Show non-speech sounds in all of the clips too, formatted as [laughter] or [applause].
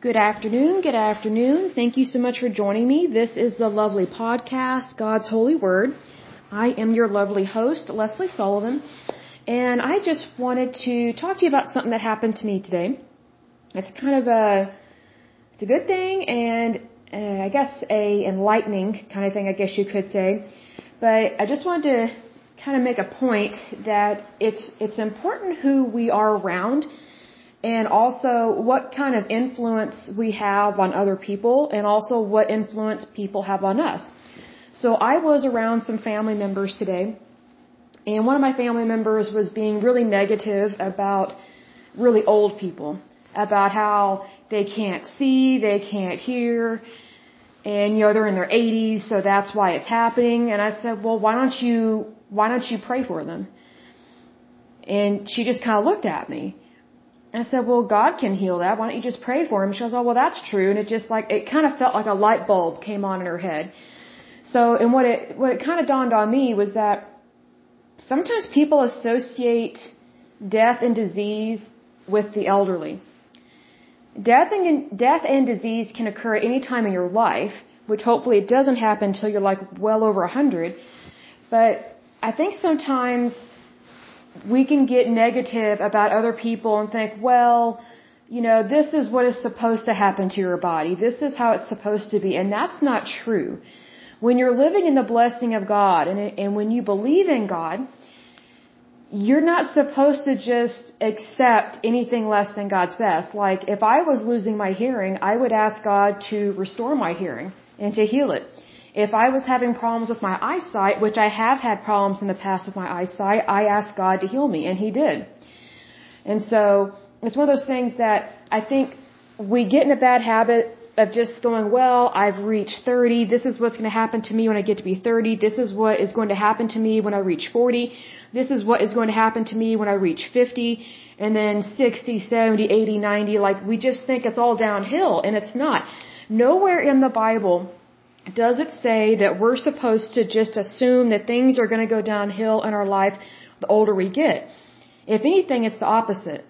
Good afternoon. Good afternoon. Thank you so much for joining me. This is the lovely podcast, God's Holy Word. I am your lovely host, Lesley Sullivan, and I just wanted to talk to you about something that happened to me today. It's kind of a, it's a good thing and uh, I guess a enlightening kind of thing, I guess you could say. But I just wanted to kind of make a point that it's, it's important who we are around and also what kind of influence we have on other people and also what influence people have on us. So I was around some family members today and one of my family members was being really negative about really old people, about how they can't see, they can't hear, and you know they're in their 80s, so that's why it's happening. And I said, "Well, why don't you why don't you pray for them?" And she just kind of looked at me. I said, well, God can heal that. Why don't you just pray for him? She goes, oh, well, that's true. And it just like, it kind of felt like a light bulb came on in her head. So, and what it, what it kind of dawned on me was that sometimes people associate death and disease with the elderly. Death and, death and disease can occur at any time in your life, which hopefully it doesn't happen until you're like well over a hundred. But I think sometimes we can get negative about other people and think, well, you know, this is what is supposed to happen to your body. This is how it's supposed to be. And that's not true. When you're living in the blessing of God and, and when you believe in God, you're not supposed to just accept anything less than God's best. Like, if I was losing my hearing, I would ask God to restore my hearing and to heal it. If I was having problems with my eyesight, which I have had problems in the past with my eyesight, I asked God to heal me, and He did. And so, it's one of those things that I think we get in a bad habit of just going, well, I've reached 30. This is what's going to happen to me when I get to be 30. This is what is going to happen to me when I reach 40. This is what is going to happen to me when I reach 50. And then 60, 70, 80, 90. Like, we just think it's all downhill, and it's not. Nowhere in the Bible does it say that we're supposed to just assume that things are going to go downhill in our life the older we get? If anything, it's the opposite.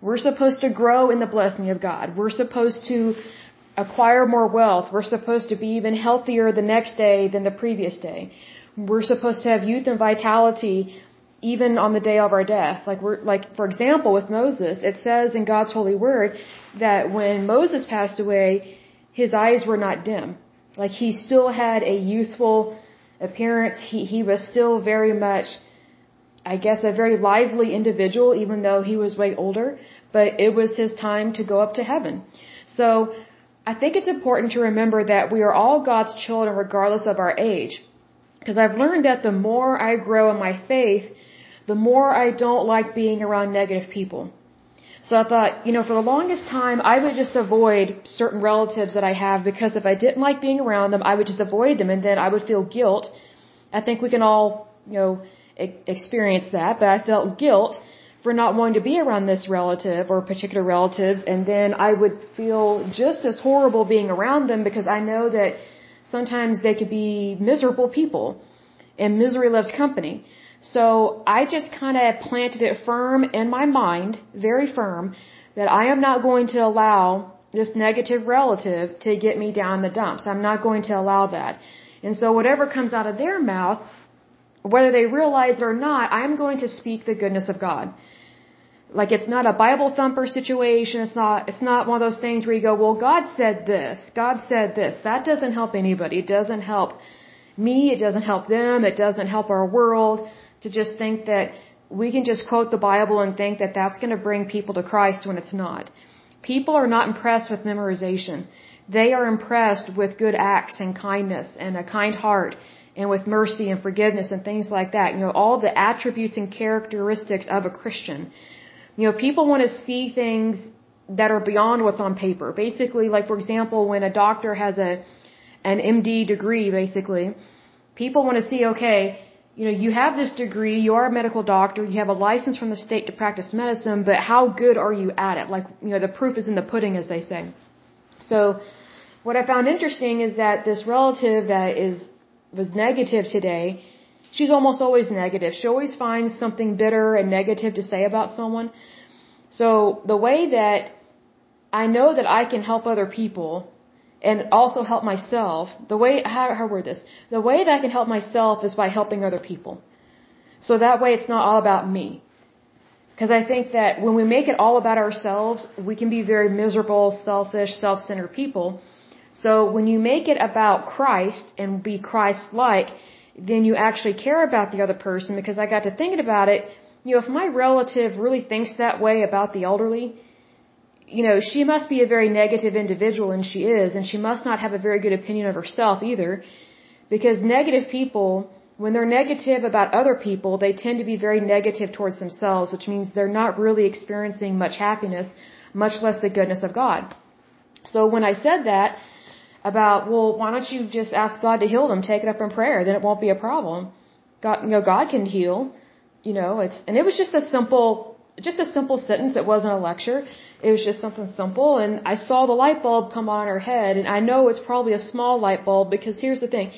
We're supposed to grow in the blessing of God. We're supposed to acquire more wealth. We're supposed to be even healthier the next day than the previous day. We're supposed to have youth and vitality even on the day of our death. Like we're like for example with Moses, it says in God's holy word that when Moses passed away, his eyes were not dim. Like he still had a youthful appearance. He he was still very much I guess a very lively individual even though he was way older, but it was his time to go up to heaven. So I think it's important to remember that we are all God's children regardless of our age. Because I've learned that the more I grow in my faith, the more I don't like being around negative people. So I thought, you know, for the longest time, I would just avoid certain relatives that I have because if I didn't like being around them, I would just avoid them and then I would feel guilt. I think we can all, you know, experience that, but I felt guilt for not wanting to be around this relative or particular relatives and then I would feel just as horrible being around them because I know that sometimes they could be miserable people and misery loves company. So I just kind of planted it firm in my mind, very firm, that I am not going to allow this negative relative to get me down the dumps. I'm not going to allow that. And so whatever comes out of their mouth, whether they realize it or not, I'm going to speak the goodness of God. Like it's not a Bible thumper situation. It's not, it's not one of those things where you go, well, God said this. God said this. That doesn't help anybody. It doesn't help me. It doesn't help them. It doesn't help our world to just think that we can just quote the Bible and think that that's going to bring people to Christ when it's not. People are not impressed with memorization. They are impressed with good acts and kindness and a kind heart and with mercy and forgiveness and things like that. You know, all the attributes and characteristics of a Christian. You know, people want to see things that are beyond what's on paper. Basically, like for example, when a doctor has a an MD degree, basically, people want to see, okay, you know, you have this degree, you are a medical doctor, you have a license from the state to practice medicine, but how good are you at it? Like, you know, the proof is in the pudding, as they say. So, what I found interesting is that this relative that is, was negative today, she's almost always negative. She always finds something bitter and negative to say about someone. So, the way that I know that I can help other people and also help myself. The way, how, how word this? The way that I can help myself is by helping other people. So that way it's not all about me. Because I think that when we make it all about ourselves, we can be very miserable, selfish, self-centered people. So when you make it about Christ and be Christ-like, then you actually care about the other person because I got to thinking about it. You know, if my relative really thinks that way about the elderly, you know, she must be a very negative individual, and she is, and she must not have a very good opinion of herself either, because negative people, when they're negative about other people, they tend to be very negative towards themselves, which means they're not really experiencing much happiness, much less the goodness of God. So when I said that about, well, why don't you just ask God to heal them, take it up in prayer, then it won't be a problem. God, you know, God can heal. You know, it's, and it was just a simple, just a simple sentence. It wasn't a lecture. It was just something simple. And I saw the light bulb come on her head. And I know it's probably a small light bulb because here's the thing.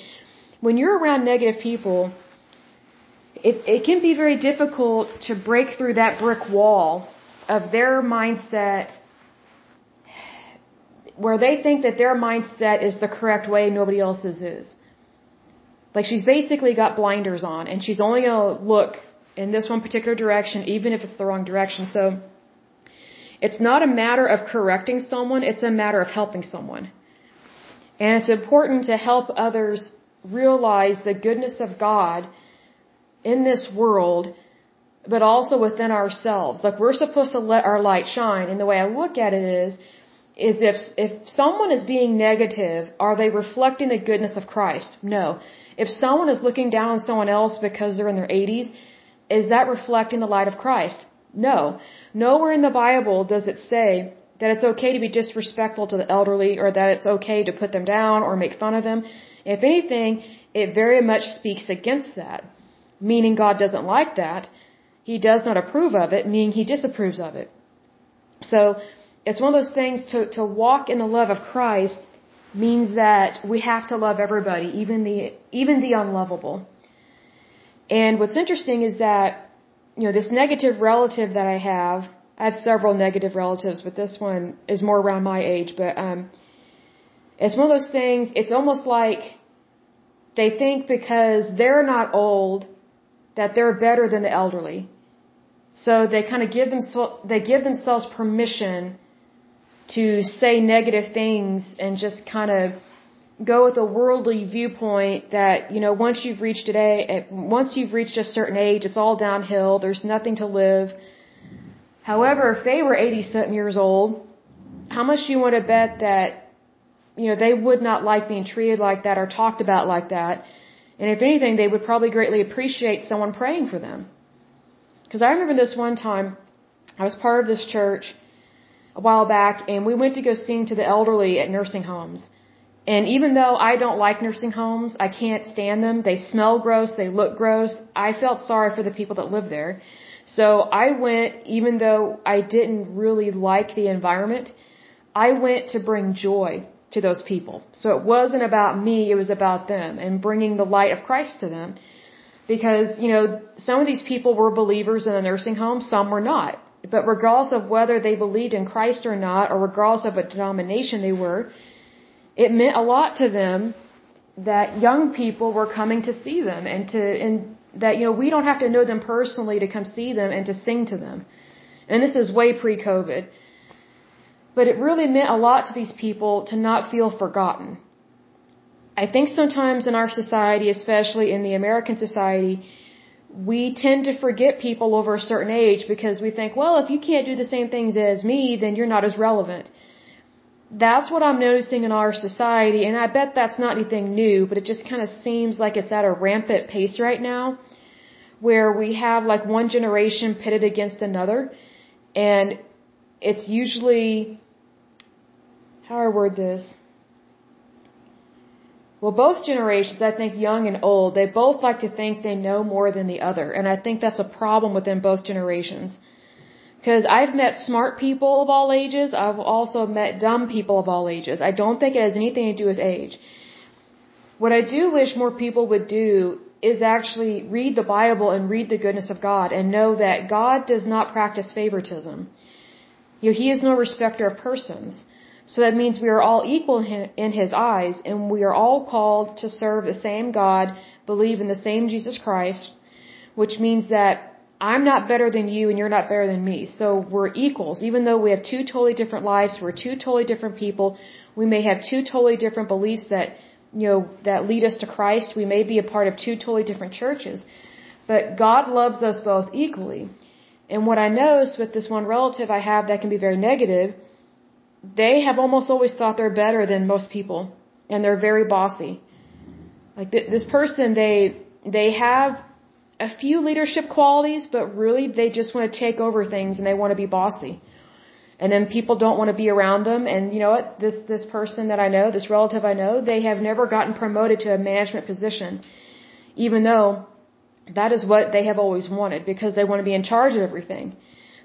When you're around negative people, it, it can be very difficult to break through that brick wall of their mindset where they think that their mindset is the correct way, nobody else's is. Like she's basically got blinders on and she's only going to look in this one particular direction, even if it's the wrong direction. So it's not a matter of correcting someone, it's a matter of helping someone. And it's important to help others realize the goodness of God in this world, but also within ourselves. Like we're supposed to let our light shine. And the way I look at it is, is if, if someone is being negative, are they reflecting the goodness of Christ? No. If someone is looking down on someone else because they're in their 80s, is that reflecting the light of Christ? No. Nowhere in the Bible does it say that it's okay to be disrespectful to the elderly or that it's okay to put them down or make fun of them. If anything, it very much speaks against that, meaning God doesn't like that. He does not approve of it, meaning he disapproves of it. So, it's one of those things to, to walk in the love of Christ means that we have to love everybody, even the, even the unlovable. And what's interesting is that, you know, this negative relative that I have, I have several negative relatives, but this one is more around my age, but, um, it's one of those things, it's almost like they think because they're not old that they're better than the elderly. So they kind of give themselves, they give themselves permission to say negative things and just kind of go with a worldly viewpoint that you know once you've reached a once you've reached a certain age it's all downhill there's nothing to live. However if they were 80 something years old how much do you want to bet that you know they would not like being treated like that or talked about like that? And if anything they would probably greatly appreciate someone praying for them. Because i remember this one time i was part of this church a while back and we went to go sing to the elderly at nursing homes and even though I don't like nursing homes, I can't stand them. They smell gross. They look gross. I felt sorry for the people that live there. So I went, even though I didn't really like the environment, I went to bring joy to those people. So it wasn't about me, it was about them and bringing the light of Christ to them. Because, you know, some of these people were believers in the nursing home, some were not. But regardless of whether they believed in Christ or not, or regardless of what denomination they were, it meant a lot to them that young people were coming to see them and to and that you know we don't have to know them personally to come see them and to sing to them. And this is way pre-COVID. But it really meant a lot to these people to not feel forgotten. I think sometimes in our society, especially in the American society, we tend to forget people over a certain age because we think, well, if you can't do the same things as me, then you're not as relevant that's what I'm noticing in our society, and I bet that's not anything new, but it just kind of seems like it's at a rampant pace right now, where we have like one generation pitted against another, and it's usually, how do I word this? Well, both generations, I think young and old, they both like to think they know more than the other, and I think that's a problem within both generations. Because I've met smart people of all ages. I've also met dumb people of all ages. I don't think it has anything to do with age. What I do wish more people would do is actually read the Bible and read the goodness of God and know that God does not practice favoritism. You know, he is no respecter of persons. So that means we are all equal in his eyes and we are all called to serve the same God, believe in the same Jesus Christ, which means that I'm not better than you and you're not better than me. So we're equals. Even though we have two totally different lives, we're two totally different people, we may have two totally different beliefs that, you know, that lead us to Christ. We may be a part of two totally different churches. But God loves us both equally. And what I notice with this one relative I have that can be very negative, they have almost always thought they're better than most people. And they're very bossy. Like th- this person, they, they have a few leadership qualities, but really they just want to take over things and they want to be bossy. And then people don't want to be around them. And you know what? This, this person that I know, this relative I know, they have never gotten promoted to a management position, even though that is what they have always wanted because they want to be in charge of everything.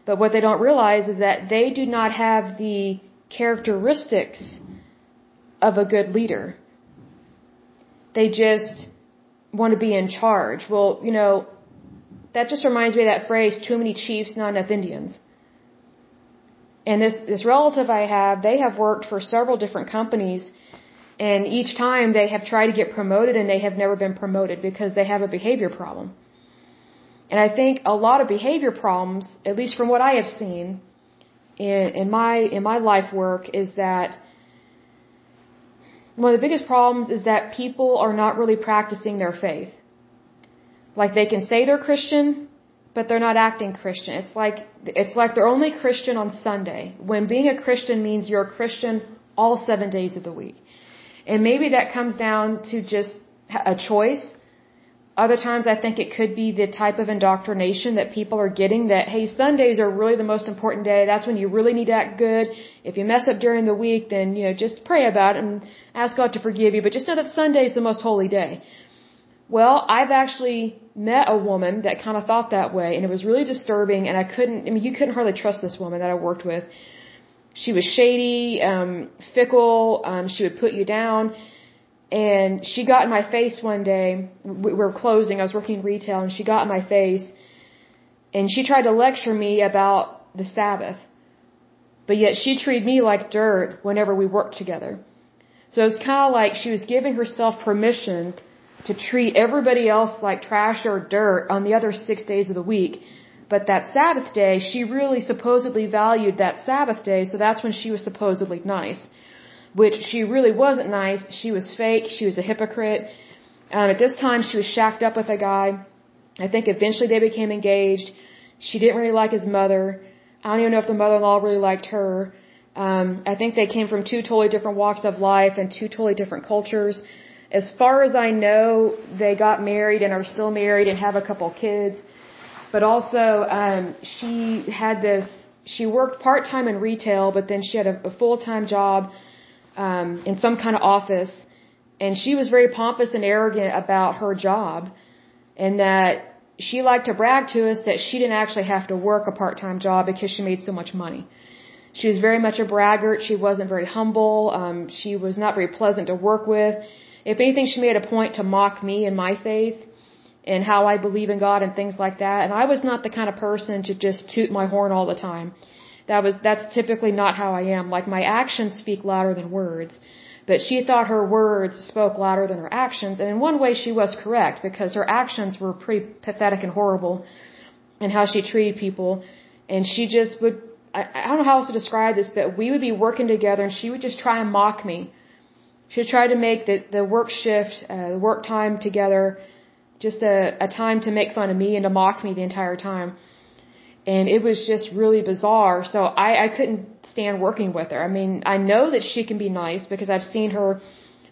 But what they don't realize is that they do not have the characteristics of a good leader. They just want to be in charge. Well, you know, that just reminds me of that phrase, too many chiefs, not enough Indians. And this, this relative I have, they have worked for several different companies and each time they have tried to get promoted and they have never been promoted because they have a behavior problem. And I think a lot of behavior problems, at least from what I have seen in, in my, in my life work is that one of the biggest problems is that people are not really practicing their faith. Like they can say they're Christian, but they're not acting Christian. It's like it's like they're only Christian on Sunday. When being a Christian means you're a Christian all 7 days of the week. And maybe that comes down to just a choice other times I think it could be the type of indoctrination that people are getting that, hey, Sundays are really the most important day. That's when you really need to act good. If you mess up during the week, then, you know, just pray about it and ask God to forgive you. But just know that Sunday is the most holy day. Well, I've actually met a woman that kind of thought that way and it was really disturbing and I couldn't, I mean, you couldn't hardly trust this woman that I worked with. She was shady, um, fickle, um, she would put you down and she got in my face one day. We were closing. I was working in retail, and she got in my face, and she tried to lecture me about the Sabbath. But yet she treated me like dirt whenever we worked together. So it was kind of like she was giving herself permission to treat everybody else like trash or dirt on the other six days of the week. But that Sabbath day, she really supposedly valued that Sabbath day, so that's when she was supposedly nice which she really wasn't nice. She was fake. She was a hypocrite. Um, at this time, she was shacked up with a guy. I think eventually they became engaged. She didn't really like his mother. I don't even know if the mother-in-law really liked her. Um, I think they came from two totally different walks of life and two totally different cultures. As far as I know, they got married and are still married and have a couple kids. But also, um, she had this. She worked part time in retail, but then she had a, a full time job um, in some kind of office, and she was very pompous and arrogant about her job, and that she liked to brag to us that she didn't actually have to work a part-time job because she made so much money. She was very much a braggart. She wasn't very humble. Um, she was not very pleasant to work with. If anything, she made a point to mock me and my faith and how I believe in God and things like that. And I was not the kind of person to just toot my horn all the time. That was, that's typically not how I am. Like my actions speak louder than words. But she thought her words spoke louder than her actions. And in one way she was correct because her actions were pretty pathetic and horrible in how she treated people. And she just would, I, I don't know how else to describe this, but we would be working together and she would just try and mock me. She would try to make the, the work shift, uh, the work time together just a, a time to make fun of me and to mock me the entire time and it was just really bizarre. So I, I couldn't stand working with her. I mean, I know that she can be nice because I've seen her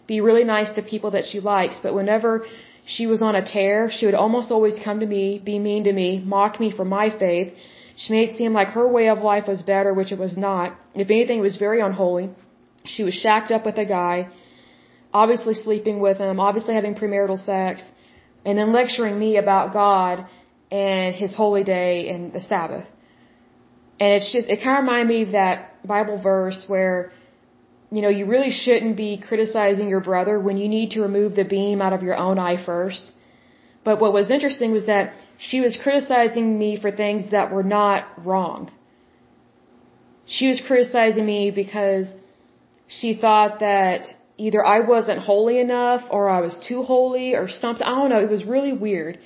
be really nice to people that she likes, but whenever she was on a tear, she would almost always come to me, be mean to me, mock me for my faith. She made it seem like her way of life was better, which it was not. If anything, it was very unholy. She was shacked up with a guy, obviously sleeping with him, obviously having premarital sex, and then lecturing me about God and his holy day and the Sabbath. And it's just, it kind of reminded me of that Bible verse where, you know, you really shouldn't be criticizing your brother when you need to remove the beam out of your own eye first. But what was interesting was that she was criticizing me for things that were not wrong. she was criticizing me because she thought that either I wasn't holy enough or I was too holy or something. I don't know. It was really weird.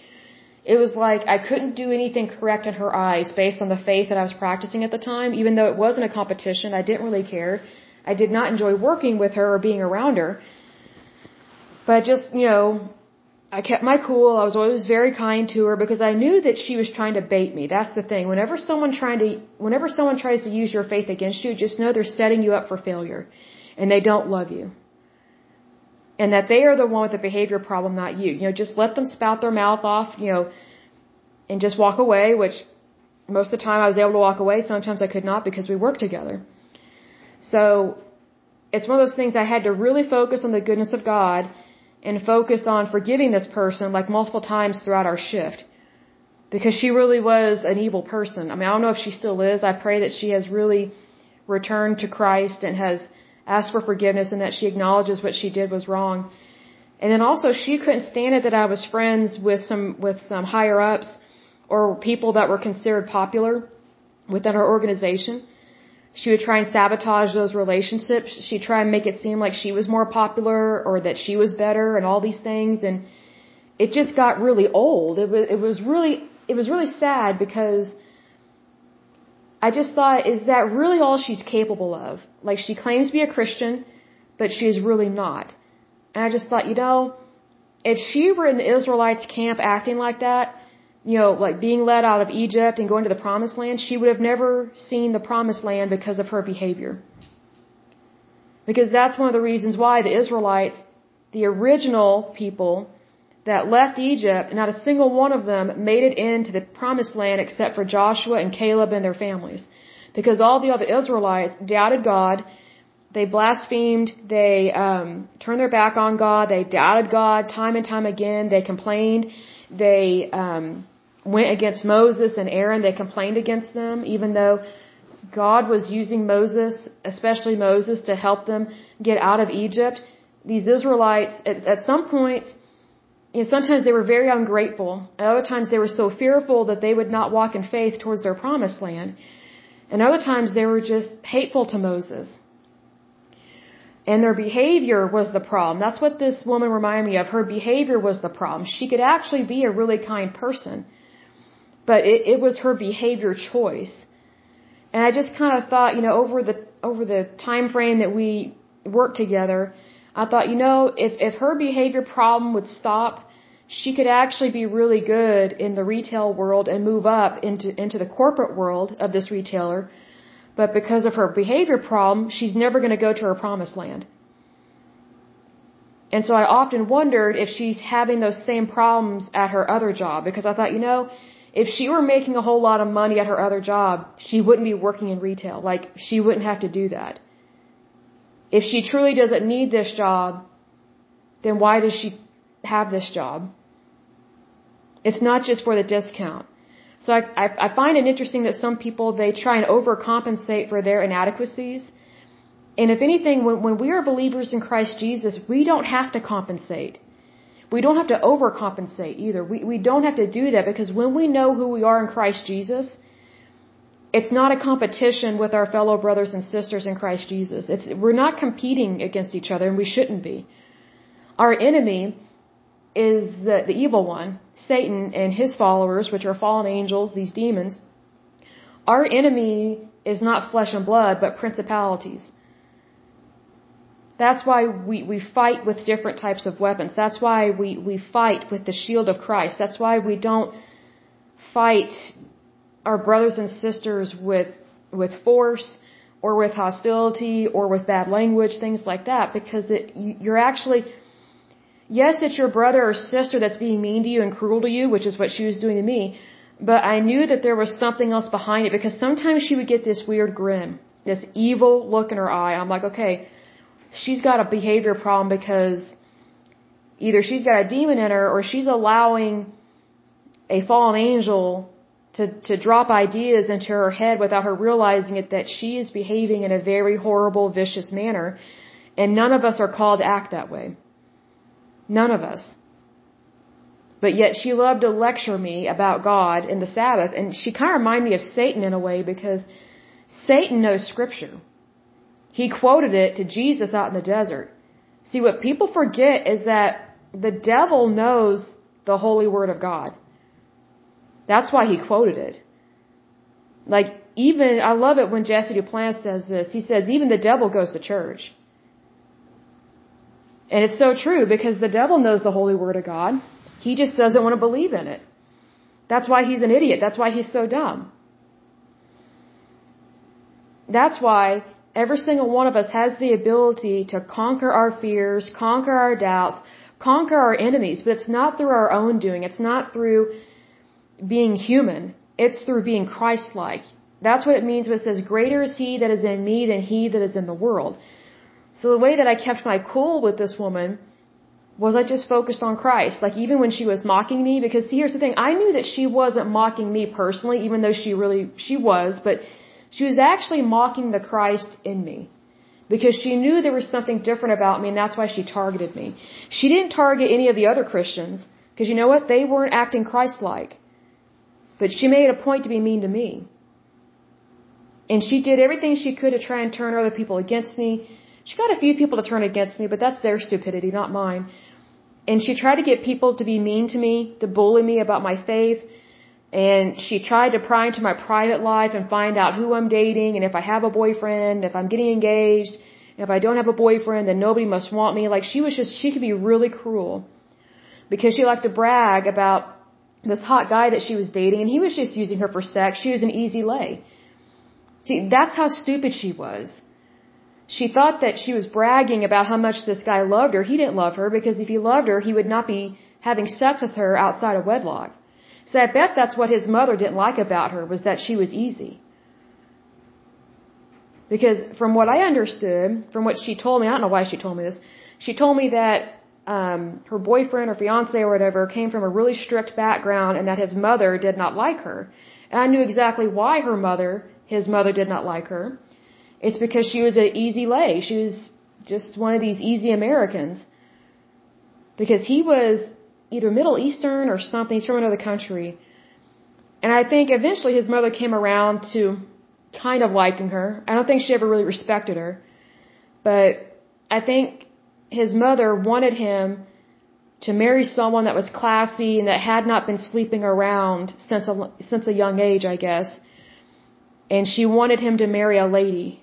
It was like I couldn't do anything correct in her eyes based on the faith that I was practicing at the time, even though it wasn't a competition. I didn't really care. I did not enjoy working with her or being around her. But just, you know, I kept my cool. I was always very kind to her because I knew that she was trying to bait me. That's the thing. Whenever someone trying to, whenever someone tries to use your faith against you, just know they're setting you up for failure and they don't love you. And that they are the one with the behavior problem, not you. You know, just let them spout their mouth off, you know, and just walk away, which most of the time I was able to walk away. Sometimes I could not because we worked together. So it's one of those things I had to really focus on the goodness of God and focus on forgiving this person like multiple times throughout our shift. Because she really was an evil person. I mean, I don't know if she still is. I pray that she has really returned to Christ and has asked for forgiveness and that she acknowledges what she did was wrong. And then also she couldn't stand it that I was friends with some with some higher ups or people that were considered popular within her organization. She would try and sabotage those relationships. She'd try and make it seem like she was more popular or that she was better and all these things. And it just got really old. It was, it was really, it was really sad because I just thought, is that really all she's capable of? Like she claims to be a Christian, but she's really not. And I just thought, you know, if she were in the Israelites camp acting like that, you know, like being led out of Egypt and going to the promised land, she would have never seen the promised land because of her behavior. Because that's one of the reasons why the Israelites, the original people that left Egypt, not a single one of them made it into the promised land except for Joshua and Caleb and their families. Because all the other Israelites doubted God, they blasphemed, they um, turned their back on God, they doubted God time and time again, they complained, they um, went against Moses and Aaron, they complained against them, even though God was using Moses, especially Moses, to help them get out of Egypt. These Israelites, at, at some points, you know, sometimes they were very ungrateful. At other times they were so fearful that they would not walk in faith towards their promised land. And other times they were just hateful to Moses. And their behavior was the problem. That's what this woman reminded me of. Her behavior was the problem. She could actually be a really kind person but it, it was her behavior choice. And I just kind of thought, you know, over the over the time frame that we worked together, I thought, you know, if if her behavior problem would stop, she could actually be really good in the retail world and move up into into the corporate world of this retailer. But because of her behavior problem, she's never going to go to her promised land. And so I often wondered if she's having those same problems at her other job because I thought, you know, if she were making a whole lot of money at her other job, she wouldn't be working in retail. Like, she wouldn't have to do that. If she truly doesn't need this job, then why does she have this job? It's not just for the discount. So I, I, I find it interesting that some people, they try and overcompensate for their inadequacies. And if anything, when, when we are believers in Christ Jesus, we don't have to compensate. We don't have to overcompensate either. We, we don't have to do that because when we know who we are in Christ Jesus, it's not a competition with our fellow brothers and sisters in Christ Jesus. It's, we're not competing against each other and we shouldn't be. Our enemy is the, the evil one, Satan and his followers, which are fallen angels, these demons. Our enemy is not flesh and blood, but principalities. That's why we, we fight with different types of weapons. That's why we, we fight with the shield of Christ. That's why we don't fight our brothers and sisters with, with force or with hostility or with bad language, things like that, because it, you're actually, yes, it's your brother or sister that's being mean to you and cruel to you, which is what she was doing to me, but I knew that there was something else behind it because sometimes she would get this weird grin, this evil look in her eye. I'm like, okay, she's got a behavior problem because either she's got a demon in her or she's allowing a fallen angel to, to drop ideas into her head without her realizing it that she is behaving in a very horrible, vicious manner. And none of us are called to act that way. None of us. But yet she loved to lecture me about God and the Sabbath. And she kind of reminded me of Satan in a way because Satan knows scripture. He quoted it to Jesus out in the desert. See, what people forget is that the devil knows the holy word of God. That's why he quoted it. Like, even, I love it when Jesse Duplantis says this. He says, even the devil goes to church. And it's so true because the devil knows the holy word of God. He just doesn't want to believe in it. That's why he's an idiot. That's why he's so dumb. That's why every single one of us has the ability to conquer our fears, conquer our doubts, conquer our enemies, but it's not through our own doing. It's not through being human. It's through being Christ-like. That's what it means when it says, greater is he that is in me than he that is in the world. So the way that I kept my cool with this woman was I just focused on Christ. Like even when she was mocking me, because see, here's the thing, I knew that she wasn't mocking me personally, even though she really, she was, but she was actually mocking the Christ in me. Because she knew there was something different about me and that's why she targeted me. She didn't target any of the other Christians, because you know what? They weren't acting Christ-like. But she made a point to be mean to me. And she did everything she could to try and turn other people against me. She got a few people to turn against me, but that's their stupidity, not mine. And she tried to get people to be mean to me, to bully me about my faith. And she tried to pry into my private life and find out who I'm dating and if I have a boyfriend, if I'm getting engaged, if I don't have a boyfriend, then nobody must want me. Like she was just, she could be really cruel because she liked to brag about this hot guy that she was dating and he was just using her for sex. She was an easy lay. See, that's how stupid she was. She thought that she was bragging about how much this guy loved her. He didn't love her because if he loved her, he would not be having sex with her outside of wedlock. So I bet that's what his mother didn't like about her was that she was easy. Because from what I understood, from what she told me, I don't know why she told me this, she told me that um, her boyfriend or fiance or whatever came from a really strict background and that his mother did not like her. And I knew exactly why her mother, his mother did not like her. It's because she was an easy lay. She was just one of these easy Americans. Because he was either Middle Eastern or something. He's from another country. And I think eventually his mother came around to kind of liking her. I don't think she ever really respected her. But I think his mother wanted him to marry someone that was classy and that had not been sleeping around since a, since a young age, I guess. And she wanted him to marry a lady,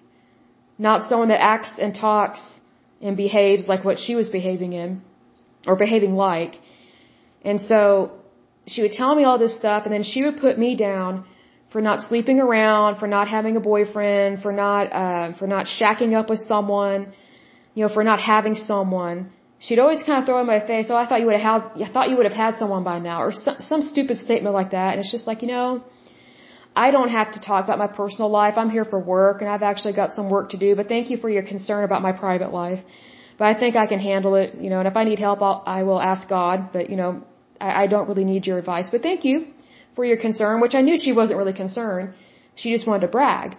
not someone that acts and talks and behaves like what she was behaving in or behaving like. And so she would tell me all this stuff and then she would put me down for not sleeping around, for not having a boyfriend, for not, uh, for not shacking up with someone, you know, for not having someone. She'd always kind of throw in my face, oh, I thought you would have had, I thought you would have had someone by now, or some, some stupid statement like that. And it's just like, you know, I don't have to talk about my personal life. I'm here for work and I've actually got some work to do, but thank you for your concern about my private life. But I think I can handle it, you know, and if I need help, I'll, I will ask God, but you know, I, I don't really need your advice, but thank you for your concern, which I knew she wasn't really concerned. She just wanted to brag.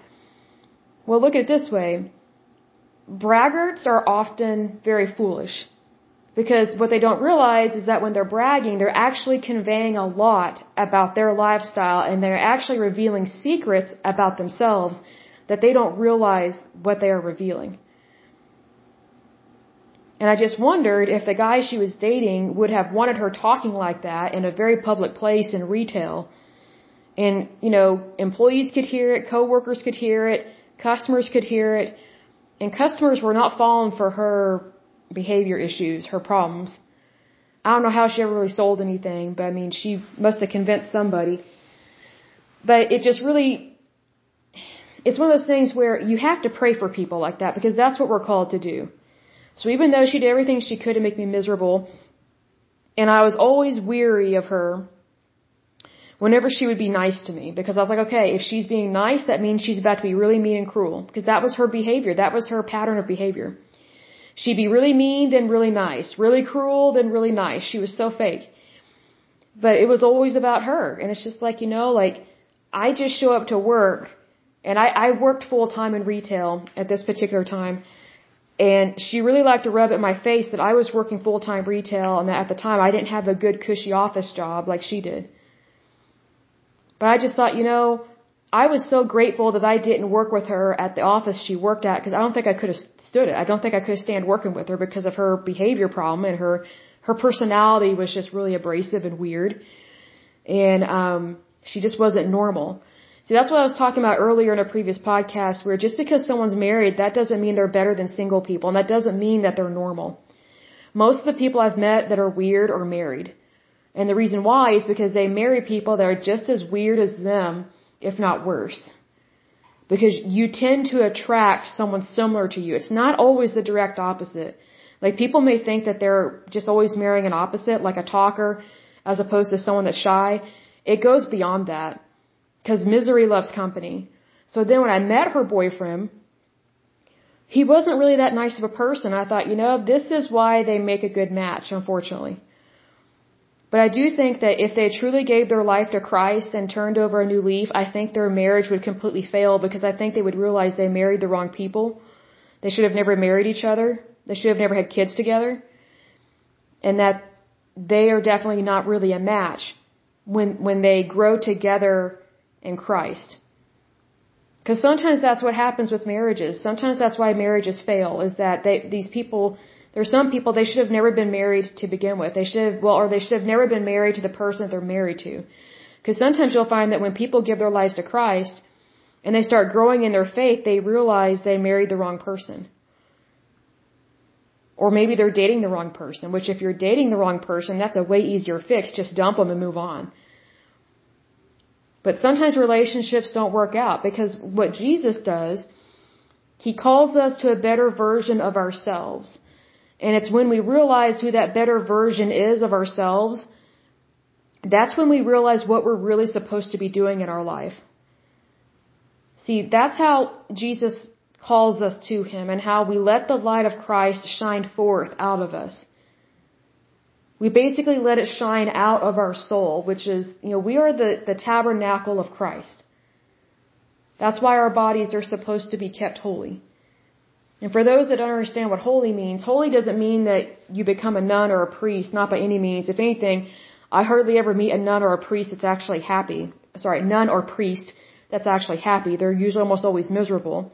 Well, look at it this way. Braggarts are often very foolish. Because what they don't realize is that when they're bragging, they're actually conveying a lot about their lifestyle and they're actually revealing secrets about themselves that they don't realize what they are revealing. And I just wondered if the guy she was dating would have wanted her talking like that in a very public place in retail. And, you know, employees could hear it, coworkers could hear it, customers could hear it, and customers were not falling for her behavior issues, her problems. I don't know how she ever really sold anything, but I mean, she must have convinced somebody. But it just really, it's one of those things where you have to pray for people like that because that's what we're called to do. So even though she did everything she could to make me miserable, and I was always weary of her whenever she would be nice to me because I was like, okay, if she's being nice, that means she's about to be really mean and cruel because that was her behavior. That was her pattern of behavior. She'd be really mean, then really nice. Really cruel, then really nice. She was so fake. But it was always about her. And it's just like, you know, like, I just show up to work, and I, I worked full time in retail at this particular time. And she really liked to rub it in my face that I was working full time retail and that at the time I didn't have a good cushy office job like she did. But I just thought, you know, I was so grateful that I didn't work with her at the office she worked at because I don't think I could have stood it. I don't think I could stand working with her because of her behavior problem and her her personality was just really abrasive and weird. And um she just wasn't normal. See, that's what I was talking about earlier in a previous podcast where just because someone's married, that doesn't mean they're better than single people and that doesn't mean that they're normal. Most of the people I've met that are weird are married. And the reason why is because they marry people that are just as weird as them if not worse. Because you tend to attract someone similar to you. It's not always the direct opposite. Like people may think that they're just always marrying an opposite, like a talker, as opposed to someone that's shy. It goes beyond that. Cause misery loves company. So then when I met her boyfriend, he wasn't really that nice of a person. I thought, you know, this is why they make a good match, unfortunately. But I do think that if they truly gave their life to Christ and turned over a new leaf, I think their marriage would completely fail because I think they would realize they married the wrong people. They should have never married each other. They should have never had kids together. And that they are definitely not really a match when, when they grow together in Christ. Because sometimes that's what happens with marriages. Sometimes that's why marriages fail, is that they, these people there's some people they should have never been married to begin with. They should have, well, or they should have never been married to the person that they're married to. Because sometimes you'll find that when people give their lives to Christ and they start growing in their faith, they realize they married the wrong person. Or maybe they're dating the wrong person, which if you're dating the wrong person, that's a way easier fix. Just dump them and move on. But sometimes relationships don't work out because what Jesus does, He calls us to a better version of ourselves. And it's when we realize who that better version is of ourselves, that's when we realize what we're really supposed to be doing in our life. See, that's how Jesus calls us to Him and how we let the light of Christ shine forth out of us. We basically let it shine out of our soul, which is, you know, we are the, the tabernacle of Christ. That's why our bodies are supposed to be kept holy. And for those that don't understand what holy means, holy doesn't mean that you become a nun or a priest, not by any means. If anything, I hardly ever meet a nun or a priest that's actually happy. Sorry, nun or priest that's actually happy. They're usually almost always miserable.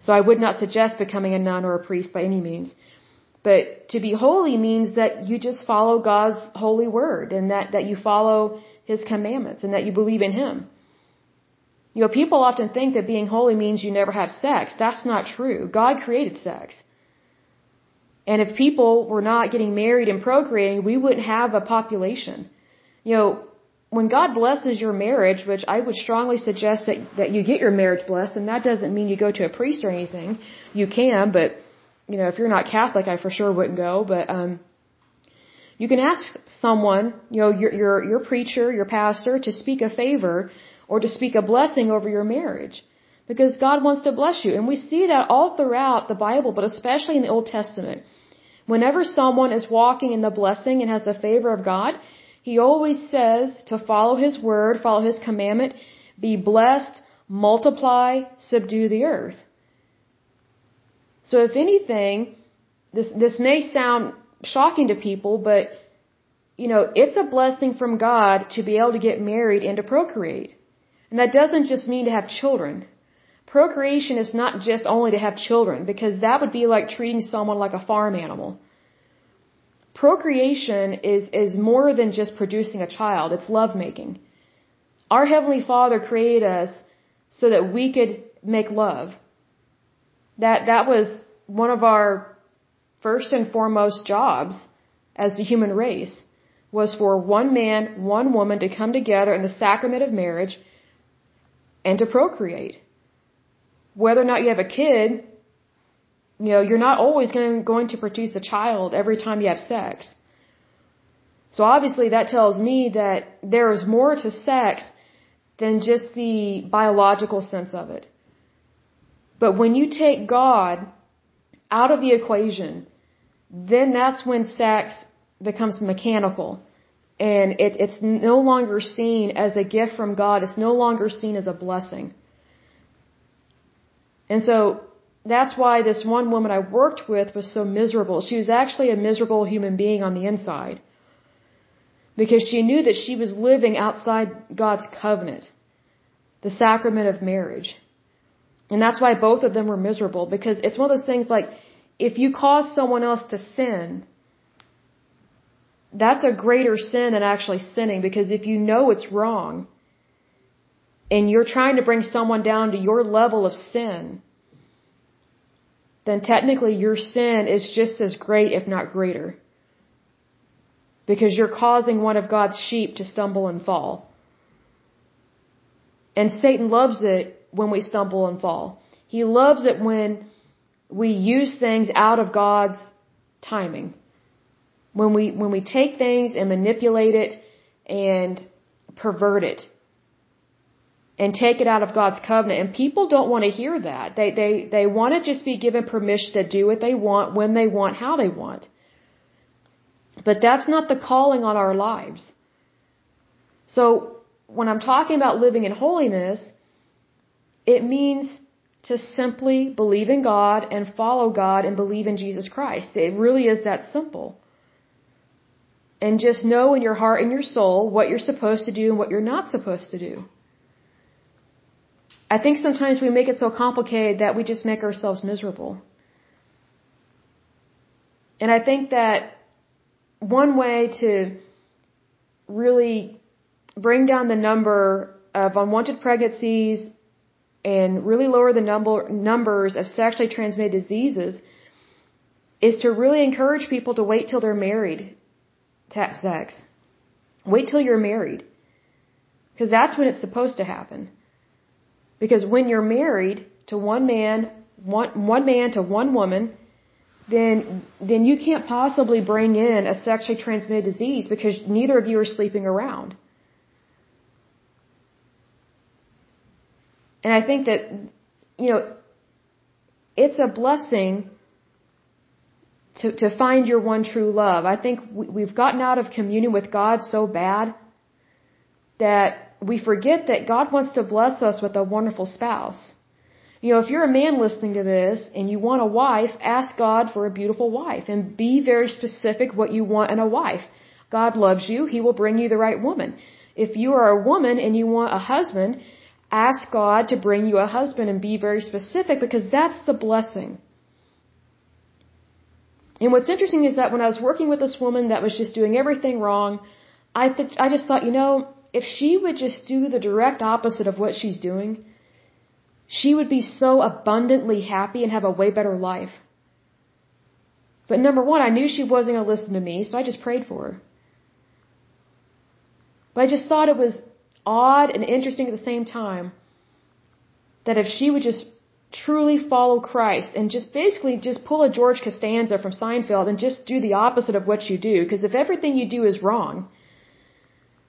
So I would not suggest becoming a nun or a priest by any means. But to be holy means that you just follow God's holy word and that, that you follow His commandments and that you believe in Him. You know, people often think that being holy means you never have sex. That's not true. God created sex. And if people were not getting married and procreating, we wouldn't have a population. You know, when God blesses your marriage, which I would strongly suggest that, that you get your marriage blessed, and that doesn't mean you go to a priest or anything. You can, but, you know, if you're not Catholic, I for sure wouldn't go, but, um, you can ask someone, you know, your, your, your preacher, your pastor, to speak a favor or to speak a blessing over your marriage. Because God wants to bless you. And we see that all throughout the Bible, but especially in the Old Testament. Whenever someone is walking in the blessing and has the favor of God, he always says to follow his word, follow his commandment, be blessed, multiply, subdue the earth. So if anything, this, this may sound shocking to people, but, you know, it's a blessing from God to be able to get married and to procreate. And that doesn't just mean to have children. Procreation is not just only to have children, because that would be like treating someone like a farm animal. Procreation is, is more than just producing a child, it's lovemaking. Our Heavenly Father created us so that we could make love. That, that was one of our first and foremost jobs as the human race was for one man, one woman to come together in the sacrament of marriage and to procreate. Whether or not you have a kid, you know, you're not always going, going to produce a child every time you have sex. So obviously that tells me that there is more to sex than just the biological sense of it. But when you take God out of the equation, then that's when sex becomes mechanical and it, it's no longer seen as a gift from God. It's no longer seen as a blessing. And so that's why this one woman I worked with was so miserable. She was actually a miserable human being on the inside. Because she knew that she was living outside God's covenant. the sacrament of marriage. And that's why both of them were miserable because it's one of those things like if you cause someone else to sin, that's a greater sin than actually sinning because if you know it's wrong and you're trying to bring someone down to your level of sin, then technically your sin is just as great, if not greater. Because you're causing one of God's sheep to stumble and fall. And Satan loves it when we stumble and fall. He loves it when we use things out of God's timing. When we, when we take things and manipulate it and pervert it and take it out of God's covenant. And people don't want to hear that. They, they, they want to just be given permission to do what they want, when they want, how they want. But that's not the calling on our lives. So when I'm talking about living in holiness, it means to simply believe in God and follow God and believe in Jesus Christ. It really is that simple. And just know in your heart and your soul what you're supposed to do and what you're not supposed to do. I think sometimes we make it so complicated that we just make ourselves miserable. And I think that one way to really bring down the number of unwanted pregnancies and really lower the number numbers of sexually transmitted diseases is to really encourage people to wait till they're married to have sex. Wait till you're married. Because that's when it's supposed to happen. Because when you're married to one man, one, one man to one woman, then, then you can't possibly bring in a sexually transmitted disease because neither of you are sleeping around. And I think that, you know, it's a blessing to, to find your one true love. I think we, we've gotten out of communion with God so bad that we forget that God wants to bless us with a wonderful spouse. You know, if you're a man listening to this and you want a wife, ask God for a beautiful wife and be very specific what you want in a wife. God loves you. He will bring you the right woman. If you are a woman and you want a husband, ask God to bring you a husband and be very specific because that's the blessing. And what's interesting is that when I was working with this woman that was just doing everything wrong, I th- I just thought, you know, if she would just do the direct opposite of what she's doing, she would be so abundantly happy and have a way better life. But number one, I knew she wasn't going to listen to me, so I just prayed for her. But I just thought it was odd and interesting at the same time that if she would just truly follow Christ and just basically just pull a George Costanza from Seinfeld and just do the opposite of what you do, because if everything you do is wrong,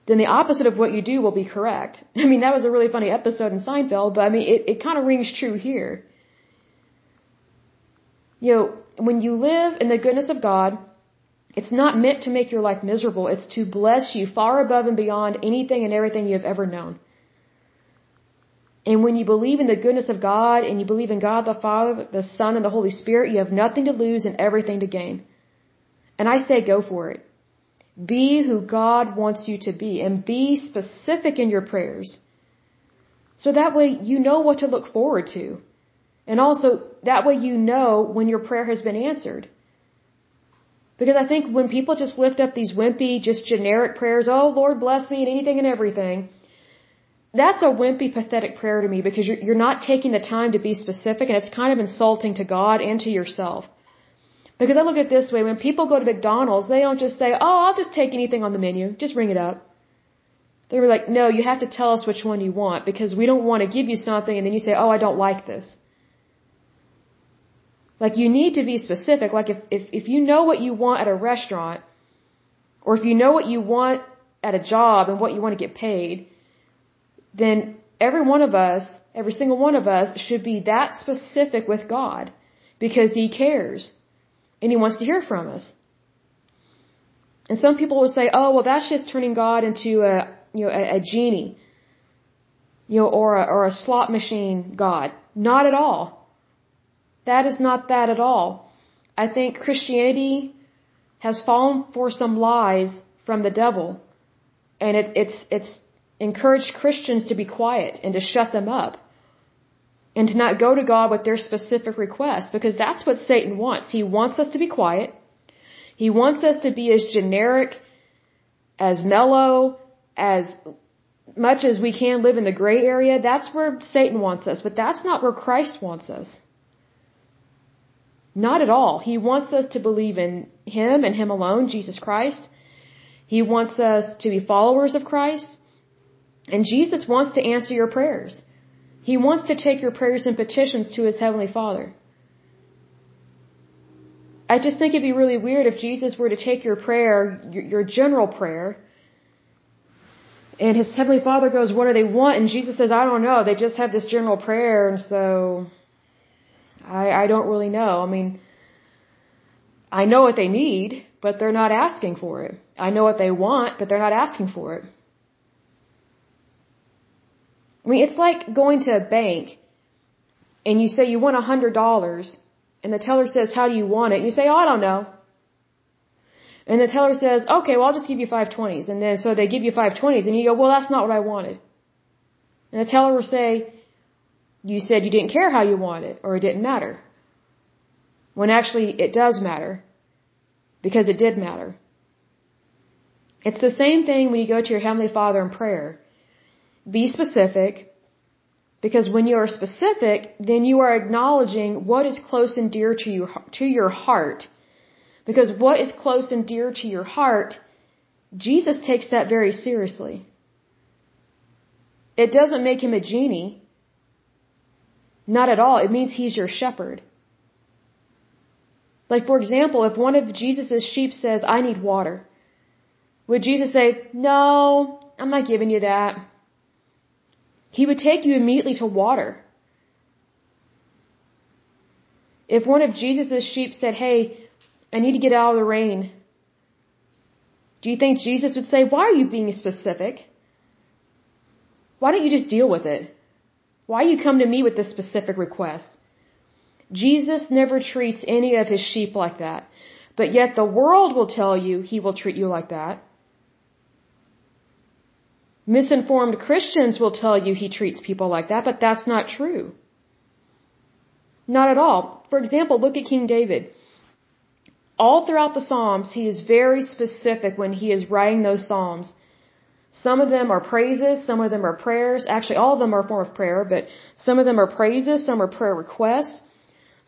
then the opposite of what you do will be correct. [laughs] I mean, that was a really funny episode in Seinfeld, but I mean, it, it kind of rings true here. You know, when you live in the goodness of God, it's not meant to make your life miserable. It's to bless you far above and beyond anything and everything you have ever known. And when you believe in the goodness of God and you believe in God the Father, the Son, and the Holy Spirit, you have nothing to lose and everything to gain. And I say go for it. Be who God wants you to be and be specific in your prayers. So that way you know what to look forward to. And also, that way you know when your prayer has been answered. Because I think when people just lift up these wimpy, just generic prayers, oh Lord bless me and anything and everything, that's a wimpy, pathetic prayer to me because you're, you're not taking the time to be specific and it's kind of insulting to God and to yourself. Because I look at it this way, when people go to McDonald's, they don't just say, oh, I'll just take anything on the menu, just ring it up. They're like, no, you have to tell us which one you want because we don't want to give you something and then you say, oh, I don't like this. Like you need to be specific. Like if, if, if you know what you want at a restaurant, or if you know what you want at a job and what you want to get paid, then every one of us, every single one of us should be that specific with God because He cares and He wants to hear from us. And some people will say, "Oh, well, that's just turning God into a you know a, a genie, you know, or a, or a slot machine God." Not at all. That is not that at all. I think Christianity has fallen for some lies from the devil, and it, it's it's encouraged Christians to be quiet and to shut them up and to not go to God with their specific requests because that's what Satan wants. He wants us to be quiet. He wants us to be as generic, as mellow, as much as we can live in the gray area. That's where Satan wants us, but that's not where Christ wants us. Not at all. He wants us to believe in Him and Him alone, Jesus Christ. He wants us to be followers of Christ. And Jesus wants to answer your prayers. He wants to take your prayers and petitions to His Heavenly Father. I just think it'd be really weird if Jesus were to take your prayer, your, general prayer, and His Heavenly Father goes, what do they want? And Jesus says, I don't know. They just have this general prayer, and so I, I don't really know. I mean, I know what they need, but they're not asking for it. I know what they want, but they're not asking for it. I mean, it's like going to a bank and you say you want a hundred dollars and the teller says, how do you want it? And you say, oh, I don't know. And the teller says, okay, well, I'll just give you five twenties. And then so they give you five twenties and you go, well, that's not what I wanted. And the teller will say, you said you didn't care how you want it or it didn't matter. When actually it does matter because it did matter. It's the same thing when you go to your Heavenly Father in prayer. Be specific because when you are specific, then you are acknowledging what is close and dear to you, to your heart. Because what is close and dear to your heart, Jesus takes that very seriously. It doesn't make him a genie. Not at all. It means he's your shepherd. Like, for example, if one of Jesus' sheep says, I need water, would Jesus say, No, I'm not giving you that? He would take you immediately to water. If one of Jesus' sheep said, Hey, I need to get out of the rain, do you think Jesus would say, Why are you being specific? Why don't you just deal with it? Why you come to me with this specific request? Jesus never treats any of his sheep like that. But yet the world will tell you he will treat you like that. Misinformed Christians will tell you he treats people like that, but that's not true. Not at all. For example, look at King David. All throughout the Psalms, he is very specific when he is writing those Psalms some of them are praises, some of them are prayers. Actually, all of them are a form of prayer, but some of them are praises, some are prayer requests.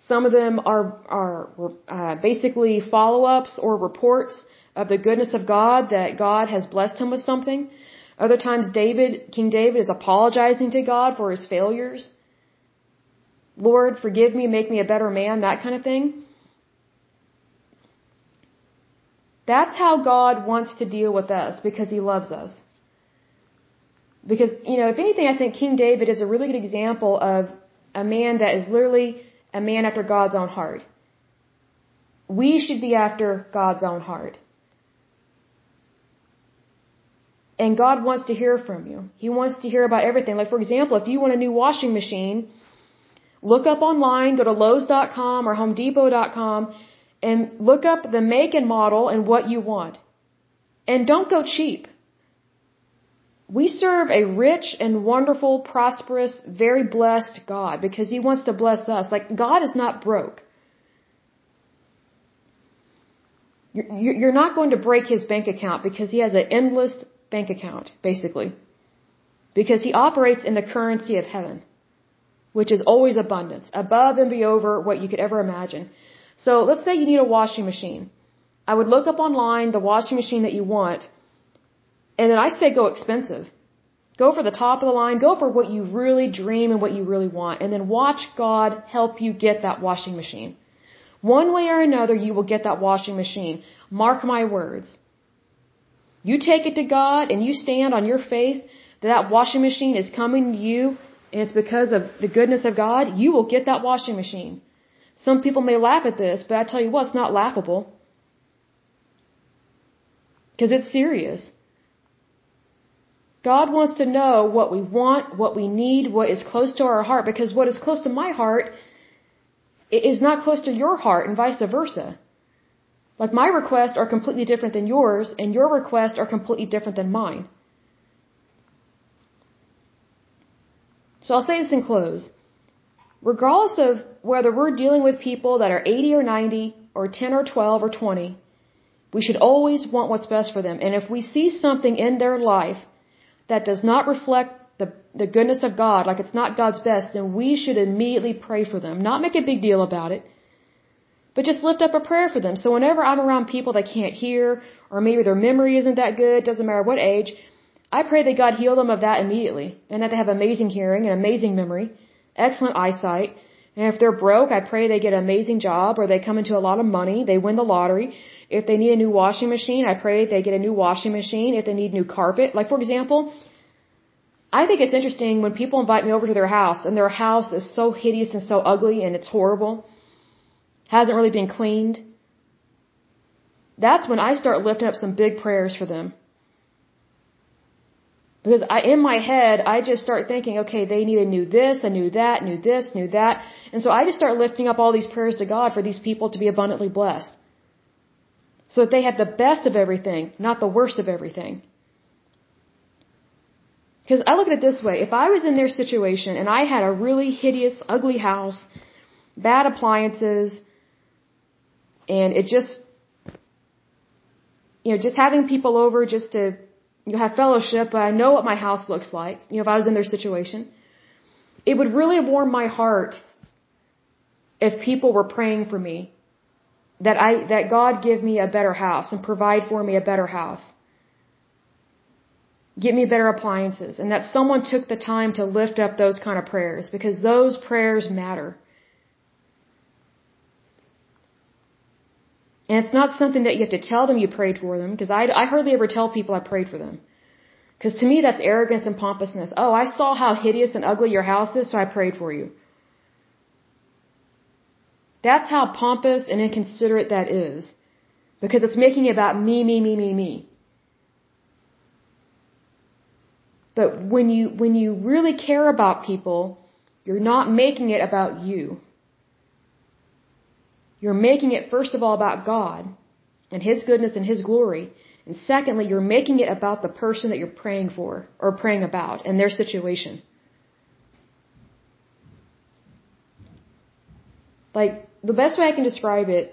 Some of them are are uh, basically follow-ups or reports of the goodness of God that God has blessed him with something. Other times, David, King David, is apologizing to God for his failures. Lord, forgive me, make me a better man, that kind of thing. That's how God wants to deal with us because He loves us. Because, you know, if anything, I think King David is a really good example of a man that is literally a man after God's own heart. We should be after God's own heart. And God wants to hear from you. He wants to hear about everything. Like, for example, if you want a new washing machine, look up online, go to Lowe's.com or HomeDepot.com, and look up the make and model and what you want. And don't go cheap. We serve a rich and wonderful, prosperous, very blessed God because He wants to bless us. Like, God is not broke. You're not going to break His bank account because He has an endless bank account, basically. Because He operates in the currency of heaven, which is always abundance, above and beyond what you could ever imagine. So let's say you need a washing machine. I would look up online the washing machine that you want and then I say go expensive. Go for the top of the line. Go for what you really dream and what you really want. And then watch God help you get that washing machine. One way or another, you will get that washing machine. Mark my words. You take it to God and you stand on your faith that that washing machine is coming to you and it's because of the goodness of God, you will get that washing machine. Some people may laugh at this, but I tell you what, it's not laughable. Because it's serious. God wants to know what we want, what we need, what is close to our heart, because what is close to my heart is not close to your heart, and vice versa. Like my requests are completely different than yours, and your requests are completely different than mine. So I'll say this in close. Regardless of whether we're dealing with people that are 80 or 90 or 10 or 12 or 20, we should always want what's best for them. And if we see something in their life that does not reflect the, the goodness of God, like it's not God's best, then we should immediately pray for them. Not make a big deal about it, but just lift up a prayer for them. So whenever I'm around people that can't hear, or maybe their memory isn't that good, doesn't matter what age, I pray that God heal them of that immediately, and that they have amazing hearing and amazing memory, excellent eyesight, and if they're broke, I pray they get an amazing job, or they come into a lot of money, they win the lottery. If they need a new washing machine, I pray they get a new washing machine. If they need new carpet, like for example, I think it's interesting when people invite me over to their house and their house is so hideous and so ugly and it's horrible, hasn't really been cleaned. That's when I start lifting up some big prayers for them. Because I, in my head, I just start thinking, okay, they need a new this, a new that, new this, new that. And so I just start lifting up all these prayers to God for these people to be abundantly blessed. So that they have the best of everything, not the worst of everything. Because I look at it this way, if I was in their situation and I had a really hideous, ugly house, bad appliances, and it just, you know, just having people over just to, you know, have fellowship, but I know what my house looks like, you know, if I was in their situation, it would really warm my heart if people were praying for me that I, that God give me a better house and provide for me a better house get me better appliances, and that someone took the time to lift up those kind of prayers because those prayers matter. And it's not something that you have to tell them you prayed for them because I, I hardly ever tell people I prayed for them. Because to me that's arrogance and pompousness. Oh, I saw how hideous and ugly your house is, so I prayed for you. That's how pompous and inconsiderate that is. Because it's making it about me, me, me, me, me. But when you, when you really care about people, you're not making it about you. You're making it first of all about God and His goodness and His glory. And secondly, you're making it about the person that you're praying for or praying about and their situation. Like, the best way I can describe it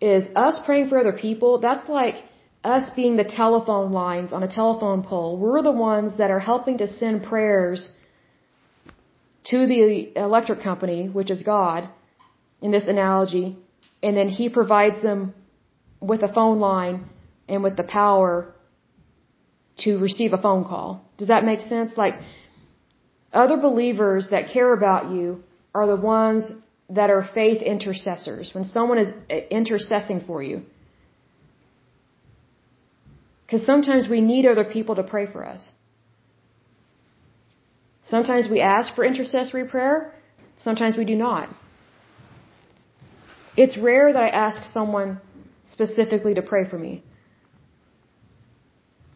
is us praying for other people, that's like us being the telephone lines on a telephone pole, we're the ones that are helping to send prayers to the electric company, which is God, in this analogy, and then He provides them with a phone line and with the power to receive a phone call. Does that make sense? Like, other believers that care about you are the ones that are faith intercessors. When someone is uh, intercessing for you, because sometimes we need other people to pray for us. Sometimes we ask for intercessory prayer, sometimes we do not. It's rare that I ask someone specifically to pray for me.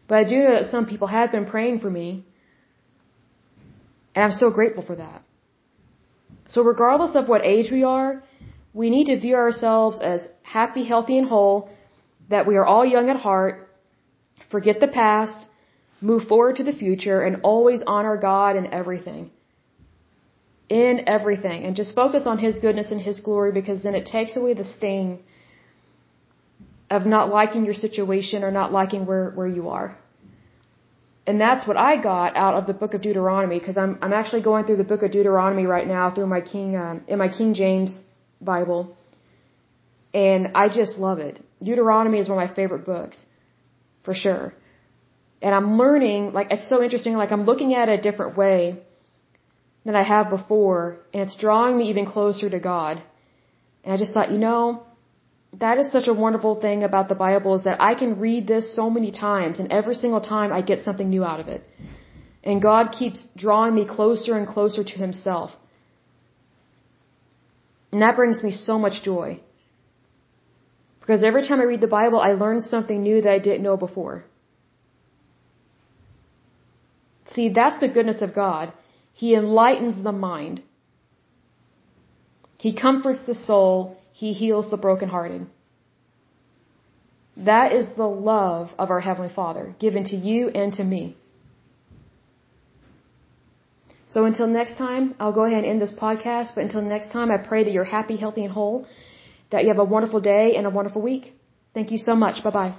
But I do know that some people have been praying for me, and I'm so grateful for that. So regardless of what age we are, we need to view ourselves as happy, healthy, and whole, that we are all young at heart, Forget the past, move forward to the future, and always honor God in everything. In everything. And just focus on His goodness and His glory because then it takes away the sting of not liking your situation or not liking where, where you are. And that's what I got out of the book of Deuteronomy because I'm, I'm actually going through the book of Deuteronomy right now through my King, um, in my King James Bible. And I just love it. Deuteronomy is one of my favorite books for sure. And I'm learning, like, it's so interesting, like, I'm looking at it a different way than I have before, and it's drawing me even closer to God. And I just thought, you know, that is such a wonderful thing about the Bible is that I can read this so many times, and every single time I get something new out of it. And God keeps drawing me closer and closer to Himself. And that brings me so much joy. Because every time I read the Bible, I learn something new that I didn't know before. See, that's the goodness of God. He enlightens the mind. He comforts the soul. He heals the brokenhearted. That is the love of our Heavenly Father, given to you and to me. So until next time, I'll go ahead and end this podcast. But until next time, I pray that you're happy, healthy, and whole, that you have a wonderful day and a wonderful week. Thank you so much. Bye bye.